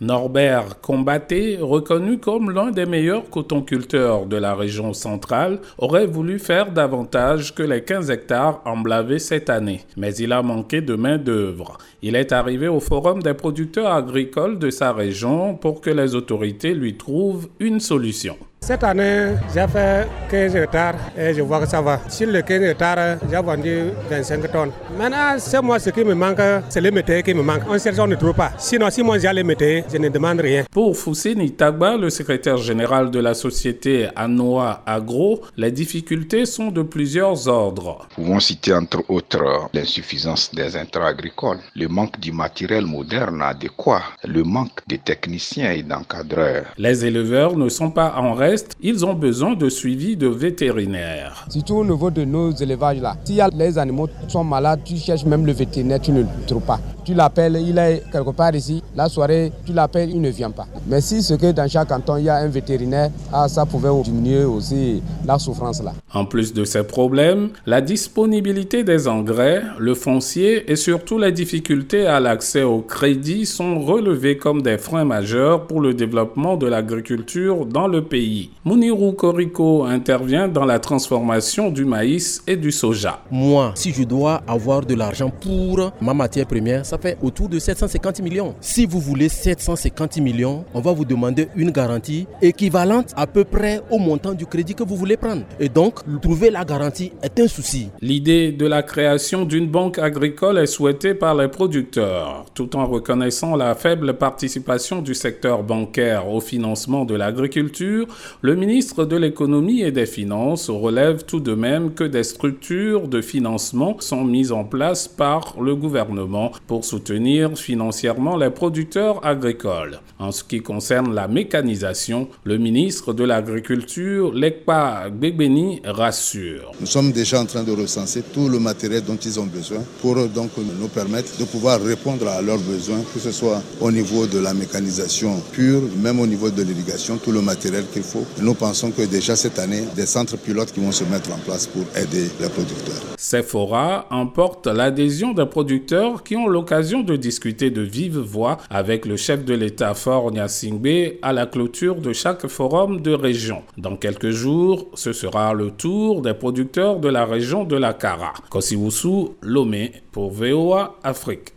Norbert Combatté, reconnu comme l'un des meilleurs cotonculteurs de la région centrale, aurait voulu faire davantage que les 15 hectares emblavés cette année. Mais il a manqué de main-d'œuvre. Il est arrivé au Forum des producteurs agricoles de sa région pour que les autorités lui trouvent une solution. Cette année, j'ai fait 15 hectares et je vois que ça va. Sur les 15 hectares, j'ai vendu 25 tonnes. Maintenant, c'est moi ce qui me manque, c'est les métayers qui me manquent. En on ne trouve pas. Sinon, si moi j'ai les métayers, je ne demande rien. Pour Foussine Tagba, le secrétaire général de la société Anoa Agro, les difficultés sont de plusieurs ordres. Pouvons citer entre autres l'insuffisance des intrants agricoles, le manque du matériel moderne adéquat, le manque de techniciens et d'encadreurs. Les éleveurs ne sont pas en ils ont besoin de suivi de vétérinaires. Surtout au niveau de nos élevages là. Si les animaux sont malades, tu cherches même le vétérinaire, tu ne le trouves pas. Tu l'appelles, il est quelque part ici. La soirée, tu l'appelles, il ne vient pas. Mais si ce que dans chaque canton, il y a un vétérinaire, ah, ça pouvait diminuer aussi la souffrance là. En plus de ces problèmes, la disponibilité des engrais, le foncier et surtout les difficultés à l'accès au crédit sont relevés comme des freins majeurs pour le développement de l'agriculture dans le pays. Muniru Koriko intervient dans la transformation du maïs et du soja. Moi, si je dois avoir de l'argent pour ma matière première, ça fait autour de 750 millions. Si vous voulez 750 millions, on va vous demander une garantie équivalente à peu près au montant du crédit que vous voulez prendre. Et donc, trouver la garantie est un souci. L'idée de la création d'une banque agricole est souhaitée par les producteurs, tout en reconnaissant la faible participation du secteur bancaire au financement de l'agriculture. Le ministre de l'économie et des finances relève tout de même que des structures de financement sont mises en place par le gouvernement pour soutenir financièrement les producteurs agricoles. En ce qui concerne la mécanisation, le ministre de l'Agriculture, Lekpa Gbebeni, rassure. Nous sommes déjà en train de recenser tout le matériel dont ils ont besoin pour donc nous permettre de pouvoir répondre à leurs besoins, que ce soit au niveau de la mécanisation pure, même au niveau de l'irrigation, tout le matériel qu'il faut. Nous pensons que déjà cette année, des centres pilotes qui vont se mettre en place pour aider les producteurs. Sephora emporte l'adhésion des producteurs qui ont l'occasion de discuter de vive voix avec le chef de l'État Fort Singbe à la clôture de chaque forum de région. Dans quelques jours, ce sera le tour des producteurs de la région de la Kara. Kosiwusu Lomé pour VOA Afrique.